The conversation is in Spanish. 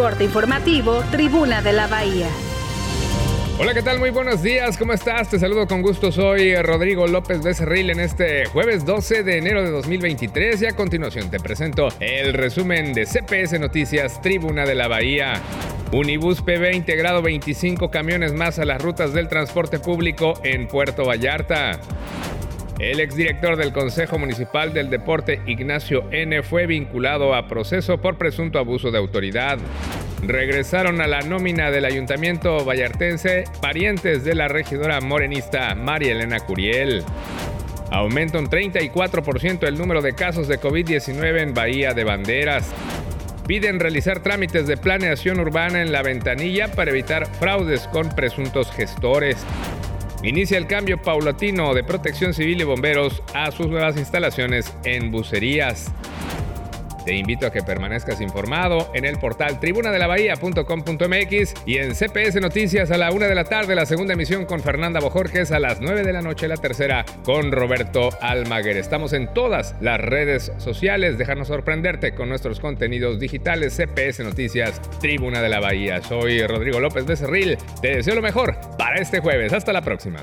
Corte informativo, Tribuna de la Bahía. Hola, ¿qué tal? Muy buenos días, ¿cómo estás? Te saludo con gusto, soy Rodrigo López Becerril en este jueves 12 de enero de 2023 y a continuación te presento el resumen de CPS Noticias Tribuna de la Bahía. Unibus PB ha integrado 25 camiones más a las rutas del transporte público en Puerto Vallarta. El exdirector del Consejo Municipal del Deporte, Ignacio N., fue vinculado a proceso por presunto abuso de autoridad. Regresaron a la nómina del ayuntamiento vallartense parientes de la regidora morenista María Elena Curiel. Aumenta un 34% el número de casos de COVID-19 en Bahía de Banderas. Piden realizar trámites de planeación urbana en la ventanilla para evitar fraudes con presuntos gestores. Inicia el cambio paulatino de protección civil y bomberos a sus nuevas instalaciones en bucerías. Te invito a que permanezcas informado en el portal tribunadelabahía.com.mx y en CPS Noticias a la una de la tarde, la segunda emisión con Fernanda Bojorques, a las 9 de la noche, la tercera con Roberto Almaguer. Estamos en todas las redes sociales. Déjanos sorprenderte con nuestros contenidos digitales. CPS Noticias, Tribuna de la Bahía. Soy Rodrigo López de Cerril. Te deseo lo mejor para este jueves. Hasta la próxima.